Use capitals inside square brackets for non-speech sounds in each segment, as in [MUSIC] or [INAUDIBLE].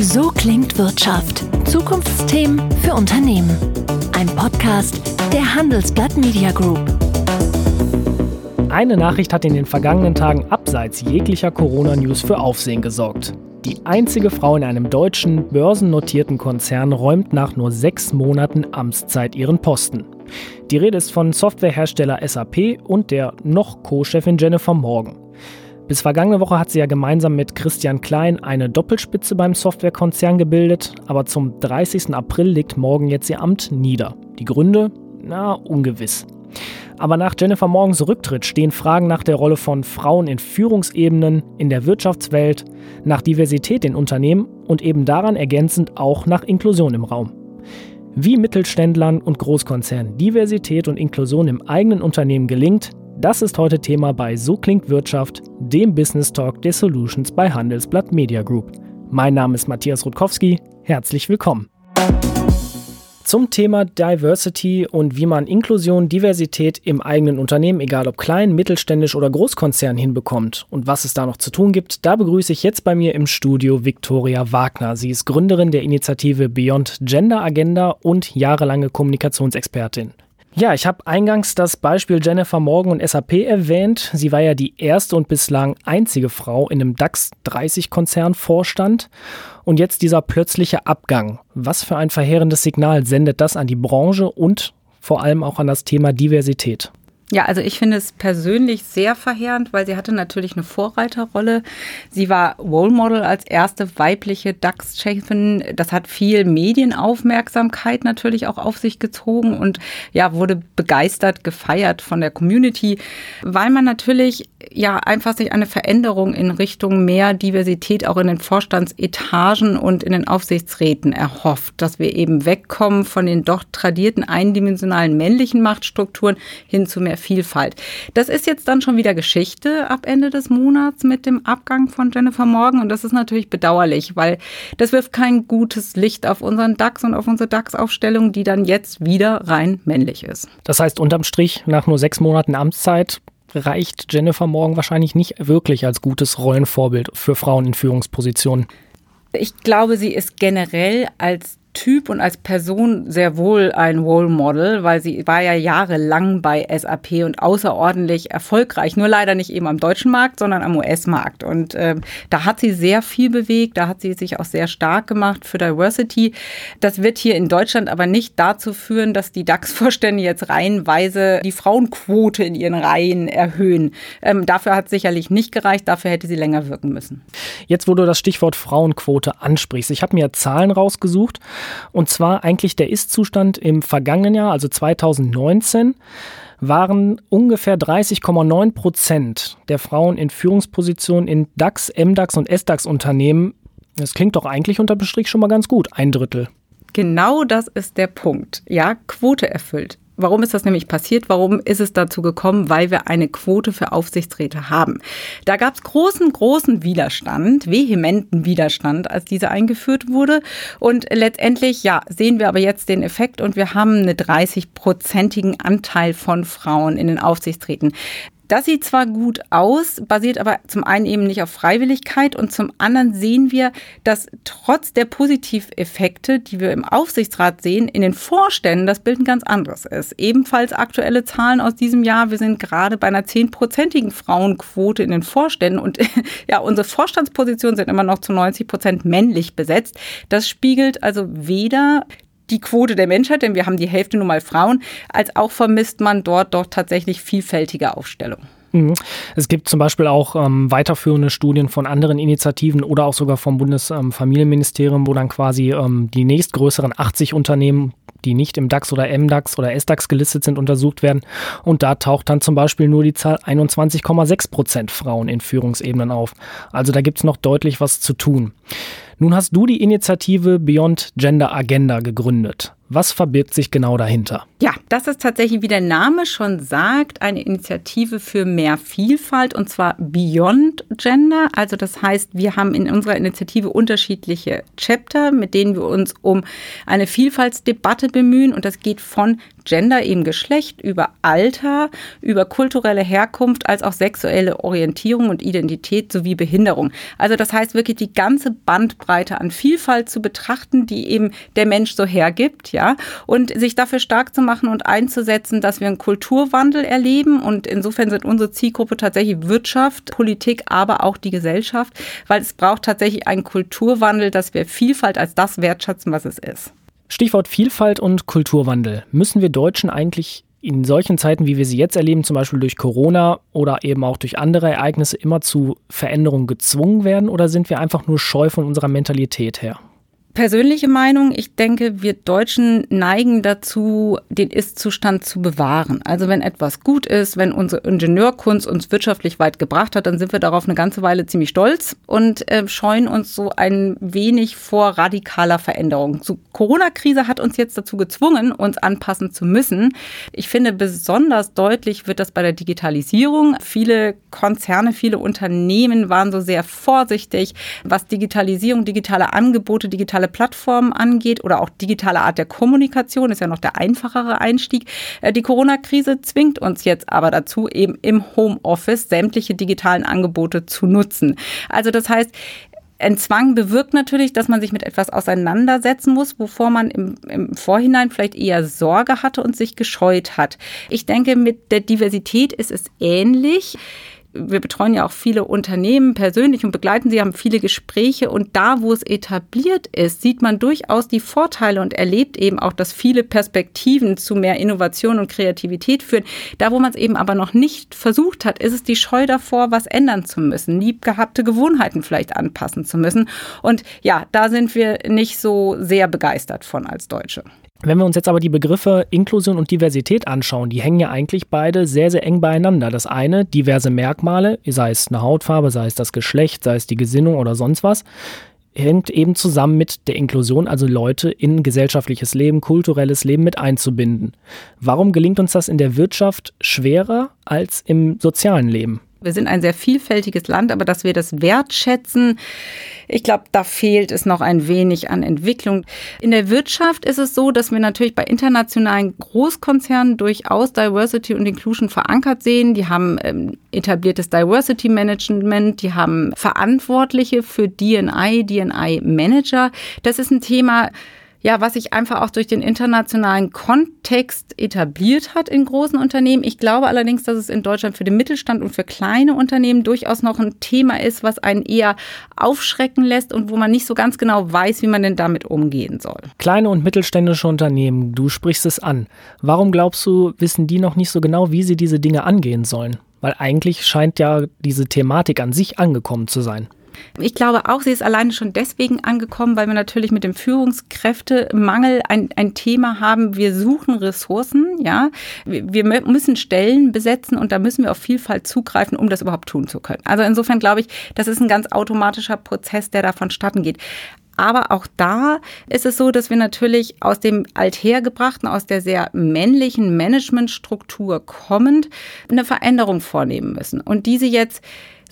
So klingt Wirtschaft. Zukunftsthemen für Unternehmen. Ein Podcast der Handelsblatt Media Group. Eine Nachricht hat in den vergangenen Tagen abseits jeglicher Corona-News für Aufsehen gesorgt. Die einzige Frau in einem deutschen börsennotierten Konzern räumt nach nur sechs Monaten Amtszeit ihren Posten. Die Rede ist von Softwarehersteller SAP und der noch Co-Chefin Jennifer Morgan. Bis vergangene Woche hat sie ja gemeinsam mit Christian Klein eine Doppelspitze beim Softwarekonzern gebildet, aber zum 30. April legt Morgan jetzt ihr Amt nieder. Die Gründe? Na, ungewiss. Aber nach Jennifer Morgens Rücktritt stehen Fragen nach der Rolle von Frauen in Führungsebenen, in der Wirtschaftswelt, nach Diversität in Unternehmen und eben daran ergänzend auch nach Inklusion im Raum. Wie Mittelständlern und Großkonzernen Diversität und Inklusion im eigenen Unternehmen gelingt, das ist heute Thema bei So klingt Wirtschaft, dem Business Talk der Solutions bei Handelsblatt Media Group. Mein Name ist Matthias Rutkowski. Herzlich willkommen. Zum Thema Diversity und wie man Inklusion, Diversität im eigenen Unternehmen, egal ob klein, mittelständisch oder Großkonzern, hinbekommt und was es da noch zu tun gibt, da begrüße ich jetzt bei mir im Studio Viktoria Wagner. Sie ist Gründerin der Initiative Beyond Gender Agenda und jahrelange Kommunikationsexpertin. Ja, ich habe eingangs das Beispiel Jennifer Morgan und SAP erwähnt. Sie war ja die erste und bislang einzige Frau in einem DAX 30 Konzern Vorstand. Und jetzt dieser plötzliche Abgang. Was für ein verheerendes Signal sendet das an die Branche und vor allem auch an das Thema Diversität? Ja, also ich finde es persönlich sehr verheerend, weil sie hatte natürlich eine Vorreiterrolle. Sie war Role Model als erste weibliche DAX-Chefin. Das hat viel Medienaufmerksamkeit natürlich auch auf sich gezogen und ja, wurde begeistert, gefeiert von der Community, weil man natürlich ja einfach sich eine Veränderung in Richtung mehr Diversität auch in den Vorstandsetagen und in den Aufsichtsräten erhofft, dass wir eben wegkommen von den doch tradierten eindimensionalen männlichen Machtstrukturen hin zu mehr der Vielfalt. Das ist jetzt dann schon wieder Geschichte ab Ende des Monats mit dem Abgang von Jennifer Morgan und das ist natürlich bedauerlich, weil das wirft kein gutes Licht auf unseren DAX und auf unsere DAX-Aufstellung, die dann jetzt wieder rein männlich ist. Das heißt, unterm Strich, nach nur sechs Monaten Amtszeit, reicht Jennifer Morgan wahrscheinlich nicht wirklich als gutes Rollenvorbild für Frauen in Führungspositionen. Ich glaube, sie ist generell als Typ und als Person sehr wohl ein Role Model, weil sie war ja jahrelang bei SAP und außerordentlich erfolgreich. Nur leider nicht eben am deutschen Markt, sondern am US-Markt. Und äh, da hat sie sehr viel bewegt, da hat sie sich auch sehr stark gemacht für Diversity. Das wird hier in Deutschland aber nicht dazu führen, dass die DAX-Vorstände jetzt reihenweise die Frauenquote in ihren Reihen erhöhen. Ähm, dafür hat es sicherlich nicht gereicht, dafür hätte sie länger wirken müssen. Jetzt, wo du das Stichwort Frauenquote ansprichst, ich habe mir Zahlen rausgesucht. Und zwar eigentlich der Ist-Zustand im vergangenen Jahr, also 2019 waren ungefähr 30,9 Prozent der Frauen in Führungspositionen in DAX, MDAX und SDAX-Unternehmen. Das klingt doch eigentlich unter Bestrich schon mal ganz gut, ein Drittel. Genau das ist der Punkt. Ja, Quote erfüllt. Warum ist das nämlich passiert? Warum ist es dazu gekommen? Weil wir eine Quote für Aufsichtsräte haben. Da gab es großen, großen Widerstand, vehementen Widerstand, als diese eingeführt wurde. Und letztendlich, ja, sehen wir aber jetzt den Effekt und wir haben einen 30-prozentigen Anteil von Frauen in den Aufsichtsräten. Das sieht zwar gut aus, basiert aber zum einen eben nicht auf Freiwilligkeit und zum anderen sehen wir, dass trotz der Positiveffekte, die wir im Aufsichtsrat sehen, in den Vorständen das Bild ein ganz anderes ist. Ebenfalls aktuelle Zahlen aus diesem Jahr. Wir sind gerade bei einer zehnprozentigen Frauenquote in den Vorständen und [LAUGHS] ja, unsere Vorstandspositionen sind immer noch zu 90 Prozent männlich besetzt. Das spiegelt also weder die Quote der Menschheit, denn wir haben die Hälfte nun mal Frauen, als auch vermisst man dort doch tatsächlich vielfältige Aufstellung. Mhm. Es gibt zum Beispiel auch ähm, weiterführende Studien von anderen Initiativen oder auch sogar vom Bundesfamilienministerium, wo dann quasi ähm, die nächstgrößeren 80 Unternehmen, die nicht im DAX oder MDAX oder SDAX gelistet sind, untersucht werden. Und da taucht dann zum Beispiel nur die Zahl 21,6 Prozent Frauen in Führungsebenen auf. Also da gibt es noch deutlich was zu tun. Nun hast du die Initiative Beyond Gender Agenda gegründet. Was verbirgt sich genau dahinter? Ja, das ist tatsächlich, wie der Name schon sagt, eine Initiative für mehr Vielfalt und zwar Beyond Gender. Also das heißt, wir haben in unserer Initiative unterschiedliche Chapter, mit denen wir uns um eine Vielfaltsdebatte bemühen und das geht von Gender, eben Geschlecht, über Alter, über kulturelle Herkunft, als auch sexuelle Orientierung und Identität sowie Behinderung. Also das heißt wirklich die ganze Bandbreite an Vielfalt zu betrachten, die eben der Mensch so hergibt ja, und sich dafür stark zu machen und einzusetzen, dass wir einen Kulturwandel erleben. Und insofern sind unsere Zielgruppe tatsächlich Wirtschaft, Politik, aber auch die Gesellschaft, weil es braucht tatsächlich einen Kulturwandel, dass wir Vielfalt als das wertschätzen, was es ist. Stichwort Vielfalt und Kulturwandel. Müssen wir Deutschen eigentlich in solchen Zeiten, wie wir sie jetzt erleben, zum Beispiel durch Corona oder eben auch durch andere Ereignisse, immer zu Veränderungen gezwungen werden oder sind wir einfach nur scheu von unserer Mentalität her? Persönliche Meinung, ich denke, wir Deutschen neigen dazu, den Ist-Zustand zu bewahren. Also wenn etwas gut ist, wenn unsere Ingenieurkunst uns wirtschaftlich weit gebracht hat, dann sind wir darauf eine ganze Weile ziemlich stolz und äh, scheuen uns so ein wenig vor radikaler Veränderung. Die Corona-Krise hat uns jetzt dazu gezwungen, uns anpassen zu müssen. Ich finde, besonders deutlich wird das bei der Digitalisierung. Viele Konzerne, viele Unternehmen waren so sehr vorsichtig, was Digitalisierung, digitale Angebote, digitale digitale Plattformen angeht oder auch digitale Art der Kommunikation, ist ja noch der einfachere Einstieg. Äh, die Corona-Krise zwingt uns jetzt aber dazu, eben im Homeoffice sämtliche digitalen Angebote zu nutzen. Also das heißt, ein Zwang bewirkt natürlich, dass man sich mit etwas auseinandersetzen muss, wovor man im, im, Vorhinein vielleicht eher Sorge hatte und sich gescheut hat. Ich denke, mit der Diversität ist es ähnlich wir betreuen ja auch viele Unternehmen persönlich und begleiten sie, haben viele Gespräche und da, wo es etabliert ist, sieht man durchaus die Vorteile und erlebt eben auch, dass viele Perspektiven zu mehr Innovation und Kreativität führen. Da, wo man es eben aber noch nicht versucht hat, ist es die Scheu davor, was ändern zu müssen, liebgehabte Gewohnheiten vielleicht anpassen zu müssen. Und ja, da sind wir nicht so sehr begeistert von als Deutsche. Wenn wir uns jetzt aber die Begriffe Inklusion und Diversität anschauen, die hängen ja eigentlich beide sehr, sehr eng beieinander. Das eine, diverse Merkmale, sei es eine Hautfarbe, sei es das Geschlecht, sei es die Gesinnung oder sonst was, hängt eben zusammen mit der Inklusion, also Leute in gesellschaftliches Leben, kulturelles Leben mit einzubinden. Warum gelingt uns das in der Wirtschaft schwerer als im sozialen Leben? Wir sind ein sehr vielfältiges Land, aber dass wir das wertschätzen, ich glaube, da fehlt es noch ein wenig an Entwicklung. In der Wirtschaft ist es so, dass wir natürlich bei internationalen Großkonzernen durchaus Diversity und Inclusion verankert sehen. Die haben ähm, etabliertes Diversity Management, die haben Verantwortliche für DNI, DNI Manager. Das ist ein Thema, ja, was sich einfach auch durch den internationalen Kontext etabliert hat in großen Unternehmen. Ich glaube allerdings, dass es in Deutschland für den Mittelstand und für kleine Unternehmen durchaus noch ein Thema ist, was einen eher aufschrecken lässt und wo man nicht so ganz genau weiß, wie man denn damit umgehen soll. Kleine und mittelständische Unternehmen, du sprichst es an. Warum glaubst du, wissen die noch nicht so genau, wie sie diese Dinge angehen sollen? Weil eigentlich scheint ja diese Thematik an sich angekommen zu sein. Ich glaube auch, sie ist alleine schon deswegen angekommen, weil wir natürlich mit dem Führungskräftemangel ein, ein Thema haben. Wir suchen Ressourcen, ja. Wir müssen Stellen besetzen und da müssen wir auf Vielfalt zugreifen, um das überhaupt tun zu können. Also insofern glaube ich, das ist ein ganz automatischer Prozess, der da vonstatten geht. Aber auch da ist es so, dass wir natürlich aus dem althergebrachten, aus der sehr männlichen Managementstruktur kommend eine Veränderung vornehmen müssen. Und diese jetzt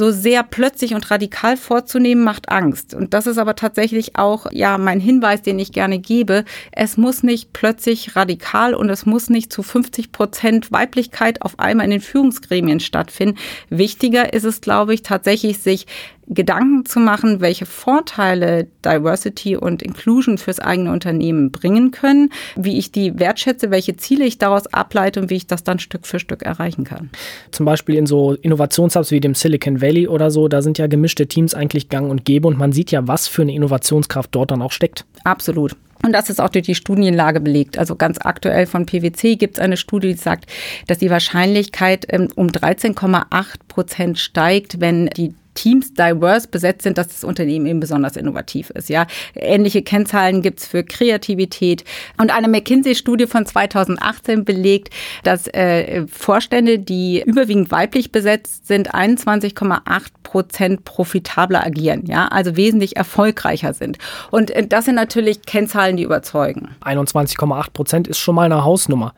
so sehr plötzlich und radikal vorzunehmen, macht Angst. Und das ist aber tatsächlich auch, ja, mein Hinweis, den ich gerne gebe. Es muss nicht plötzlich radikal und es muss nicht zu 50 Prozent Weiblichkeit auf einmal in den Führungsgremien stattfinden. Wichtiger ist es, glaube ich, tatsächlich sich Gedanken zu machen, welche Vorteile Diversity und Inclusion fürs eigene Unternehmen bringen können, wie ich die wertschätze, welche Ziele ich daraus ableite und wie ich das dann Stück für Stück erreichen kann. Zum Beispiel in so Innovationshubs wie dem Silicon Valley oder so, da sind ja gemischte Teams eigentlich gang und gäbe und man sieht ja, was für eine Innovationskraft dort dann auch steckt. Absolut. Und das ist auch durch die Studienlage belegt. Also ganz aktuell von PwC gibt es eine Studie, die sagt, dass die Wahrscheinlichkeit ähm, um 13,8 Prozent steigt, wenn die Teams diverse besetzt sind, dass das Unternehmen eben besonders innovativ ist. Ja, ähnliche Kennzahlen gibt's für Kreativität. Und eine McKinsey-Studie von 2018 belegt, dass äh, Vorstände, die überwiegend weiblich besetzt sind, 21,8 Prozent profitabler agieren. Ja, also wesentlich erfolgreicher sind. Und äh, das sind natürlich Kennzahlen, die überzeugen. 21,8 Prozent ist schon mal eine Hausnummer.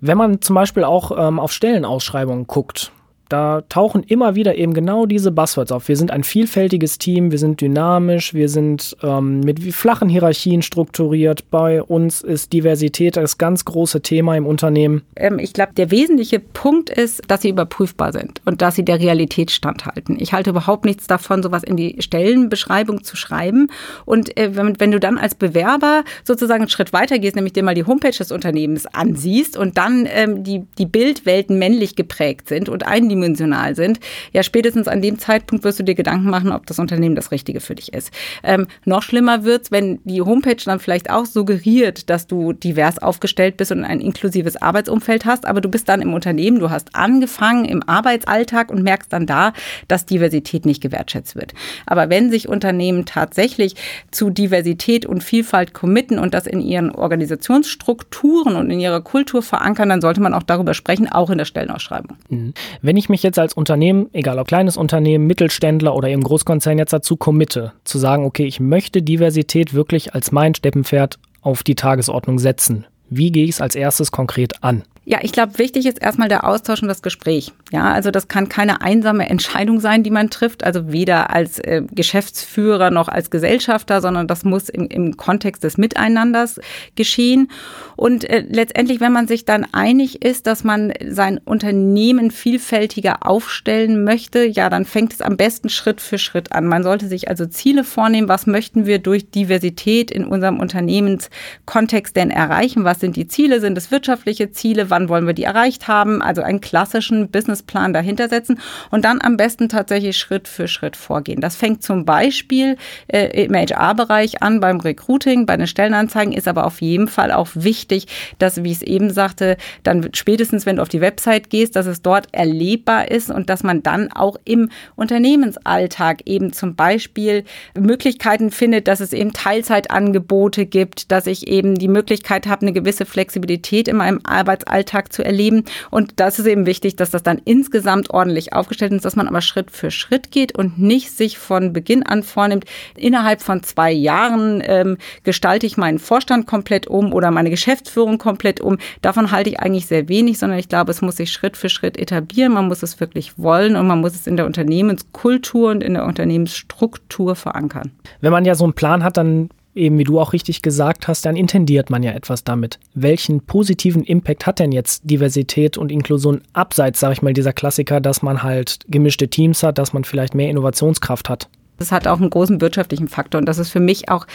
Wenn man zum Beispiel auch ähm, auf Stellenausschreibungen guckt, da tauchen immer wieder eben genau diese Buzzwords auf. Wir sind ein vielfältiges Team, wir sind dynamisch, wir sind ähm, mit flachen Hierarchien strukturiert. Bei uns ist Diversität das ganz große Thema im Unternehmen. Ähm, ich glaube, der wesentliche Punkt ist, dass sie überprüfbar sind und dass sie der Realität standhalten. Ich halte überhaupt nichts davon, sowas in die Stellenbeschreibung zu schreiben. Und äh, wenn, wenn du dann als Bewerber sozusagen einen Schritt weiter gehst, nämlich dir mal die Homepage des Unternehmens ansiehst und dann ähm, die, die Bildwelten männlich geprägt sind und einen die eindimensional sind, ja spätestens an dem Zeitpunkt wirst du dir Gedanken machen, ob das Unternehmen das Richtige für dich ist. Ähm, noch schlimmer wird's, wenn die Homepage dann vielleicht auch suggeriert, dass du divers aufgestellt bist und ein inklusives Arbeitsumfeld hast, aber du bist dann im Unternehmen, du hast angefangen im Arbeitsalltag und merkst dann da, dass Diversität nicht gewertschätzt wird. Aber wenn sich Unternehmen tatsächlich zu Diversität und Vielfalt committen und das in ihren Organisationsstrukturen und in ihrer Kultur verankern, dann sollte man auch darüber sprechen, auch in der Stellenausschreibung. Mhm. Wenn ich mich jetzt als Unternehmen, egal ob kleines Unternehmen, Mittelständler oder eben Großkonzern jetzt dazu committe, zu sagen, okay, ich möchte Diversität wirklich als mein Steppenpferd auf die Tagesordnung setzen. Wie gehe ich es als erstes konkret an? Ja, ich glaube, wichtig ist erstmal der Austausch und das Gespräch. Ja, also das kann keine einsame Entscheidung sein, die man trifft, also weder als äh, Geschäftsführer noch als Gesellschafter, sondern das muss im, im Kontext des Miteinanders geschehen. Und äh, letztendlich, wenn man sich dann einig ist, dass man sein Unternehmen vielfältiger aufstellen möchte, ja, dann fängt es am besten Schritt für Schritt an. Man sollte sich also Ziele vornehmen, was möchten wir durch Diversität in unserem Unternehmenskontext denn erreichen? Was sind die Ziele? Sind es wirtschaftliche Ziele? Wann wollen wir die erreicht haben, also einen klassischen Businessplan dahinter setzen und dann am besten tatsächlich Schritt für Schritt vorgehen. Das fängt zum Beispiel äh, im HR-Bereich an, beim Recruiting, bei den Stellenanzeigen, ist aber auf jeden Fall auch wichtig, dass, wie ich es eben sagte, dann spätestens, wenn du auf die Website gehst, dass es dort erlebbar ist und dass man dann auch im Unternehmensalltag eben zum Beispiel Möglichkeiten findet, dass es eben Teilzeitangebote gibt, dass ich eben die Möglichkeit habe, eine gewisse Flexibilität in meinem Arbeitsalltag Alltag zu erleben. Und das ist eben wichtig, dass das dann insgesamt ordentlich aufgestellt ist, dass man aber Schritt für Schritt geht und nicht sich von Beginn an vornimmt, innerhalb von zwei Jahren ähm, gestalte ich meinen Vorstand komplett um oder meine Geschäftsführung komplett um. Davon halte ich eigentlich sehr wenig, sondern ich glaube, es muss sich Schritt für Schritt etablieren. Man muss es wirklich wollen und man muss es in der Unternehmenskultur und in der Unternehmensstruktur verankern. Wenn man ja so einen Plan hat, dann eben wie du auch richtig gesagt hast, dann intendiert man ja etwas damit. Welchen positiven Impact hat denn jetzt Diversität und Inklusion abseits, sage ich mal, dieser Klassiker, dass man halt gemischte Teams hat, dass man vielleicht mehr Innovationskraft hat? Das hat auch einen großen wirtschaftlichen Faktor und das ist für mich auch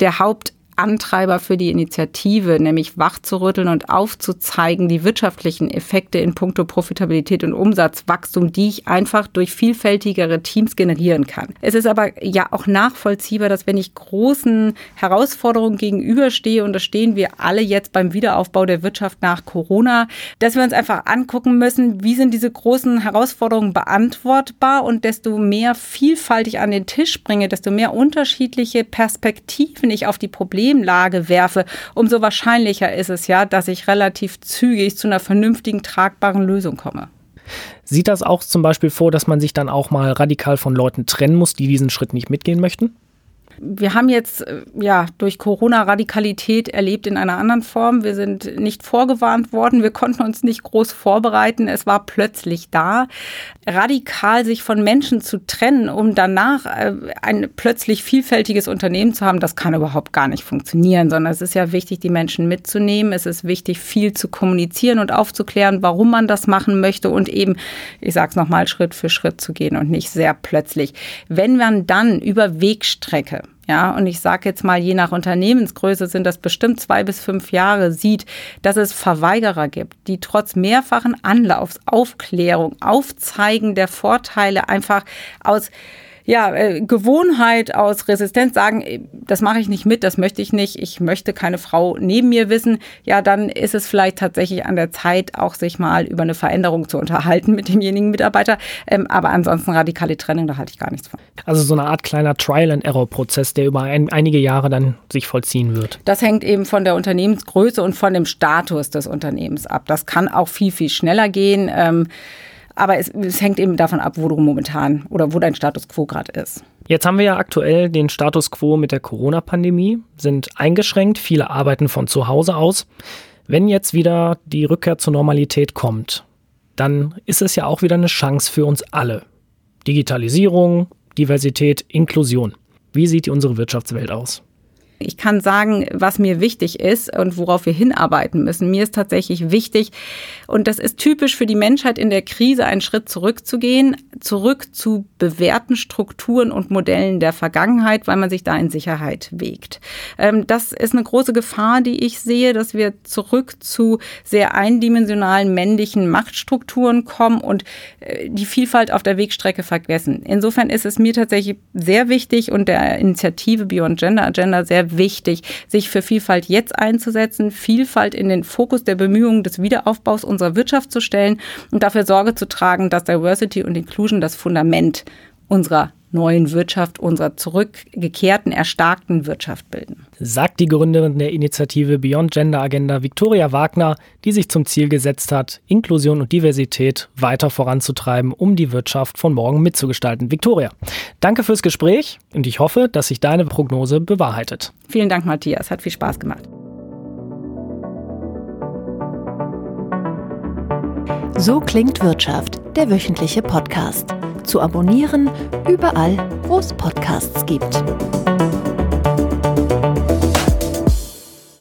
der Haupt Antreiber für die Initiative, nämlich wachzurütteln und aufzuzeigen, die wirtschaftlichen Effekte in puncto Profitabilität und Umsatzwachstum, die ich einfach durch vielfältigere Teams generieren kann. Es ist aber ja auch nachvollziehbar, dass wenn ich großen Herausforderungen gegenüberstehe, und da stehen wir alle jetzt beim Wiederaufbau der Wirtschaft nach Corona, dass wir uns einfach angucken müssen, wie sind diese großen Herausforderungen beantwortbar und desto mehr Vielfalt ich an den Tisch bringe, desto mehr unterschiedliche Perspektiven ich auf die Probleme Problemlage werfe, umso wahrscheinlicher ist es ja, dass ich relativ zügig zu einer vernünftigen, tragbaren Lösung komme. Sieht das auch zum Beispiel vor, dass man sich dann auch mal radikal von Leuten trennen muss, die diesen Schritt nicht mitgehen möchten? Wir haben jetzt äh, ja durch Corona Radikalität erlebt in einer anderen Form. Wir sind nicht vorgewarnt worden. Wir konnten uns nicht groß vorbereiten. Es war plötzlich da. Radikal sich von Menschen zu trennen, um danach äh, ein plötzlich vielfältiges Unternehmen zu haben, das kann überhaupt gar nicht funktionieren, sondern es ist ja wichtig, die Menschen mitzunehmen. Es ist wichtig, viel zu kommunizieren und aufzuklären, warum man das machen möchte und eben, ich sage es nochmal, Schritt für Schritt zu gehen und nicht sehr plötzlich. Wenn man dann über Wegstrecke ja, und ich sage jetzt mal, je nach Unternehmensgröße sind das bestimmt zwei bis fünf Jahre, sieht, dass es Verweigerer gibt, die trotz mehrfachen Anlaufs, Aufklärung, Aufzeigen der Vorteile einfach aus ja, äh, Gewohnheit, aus Resistenz sagen, äh, das mache ich nicht mit, das möchte ich nicht, ich möchte keine Frau neben mir wissen, ja, dann ist es vielleicht tatsächlich an der Zeit, auch sich mal über eine Veränderung zu unterhalten mit demjenigen Mitarbeiter. Ähm, aber ansonsten radikale Trennung, da halte ich gar nichts von. Also so eine Art kleiner Trial-and-Error-Prozess, der über ein, einige Jahre dann sich vollziehen wird. Das hängt eben von der Unternehmensgröße und von dem Status des Unternehmens ab. Das kann auch viel, viel schneller gehen. Ähm, aber es, es hängt eben davon ab, wo du momentan oder wo dein Status quo gerade ist. Jetzt haben wir ja aktuell den Status quo mit der Corona-Pandemie, sind eingeschränkt, viele arbeiten von zu Hause aus. Wenn jetzt wieder die Rückkehr zur Normalität kommt, dann ist es ja auch wieder eine Chance für uns alle. Digitalisierung, Diversität, Inklusion. Wie sieht unsere Wirtschaftswelt aus? Ich kann sagen, was mir wichtig ist und worauf wir hinarbeiten müssen. Mir ist tatsächlich wichtig, und das ist typisch für die Menschheit in der Krise, einen Schritt zurückzugehen, zurück zu bewährten Strukturen und Modellen der Vergangenheit, weil man sich da in Sicherheit wägt. Ähm, das ist eine große Gefahr, die ich sehe, dass wir zurück zu sehr eindimensionalen männlichen Machtstrukturen kommen und äh, die Vielfalt auf der Wegstrecke vergessen. Insofern ist es mir tatsächlich sehr wichtig und der Initiative Beyond Gender Agenda sehr wichtig, sich für Vielfalt jetzt einzusetzen, Vielfalt in den Fokus der Bemühungen des Wiederaufbaus unserer Wirtschaft zu stellen und dafür Sorge zu tragen, dass Diversity und Inclusion das Fundament unserer neuen Wirtschaft, unserer zurückgekehrten, erstarkten Wirtschaft bilden. Sagt die Gründerin der Initiative Beyond Gender Agenda Viktoria Wagner, die sich zum Ziel gesetzt hat, Inklusion und Diversität weiter voranzutreiben, um die Wirtschaft von morgen mitzugestalten. Viktoria, danke fürs Gespräch und ich hoffe, dass sich deine Prognose bewahrheitet. Vielen Dank, Matthias. Hat viel Spaß gemacht. So klingt Wirtschaft, der wöchentliche Podcast. Zu abonnieren überall, wo es Podcasts gibt.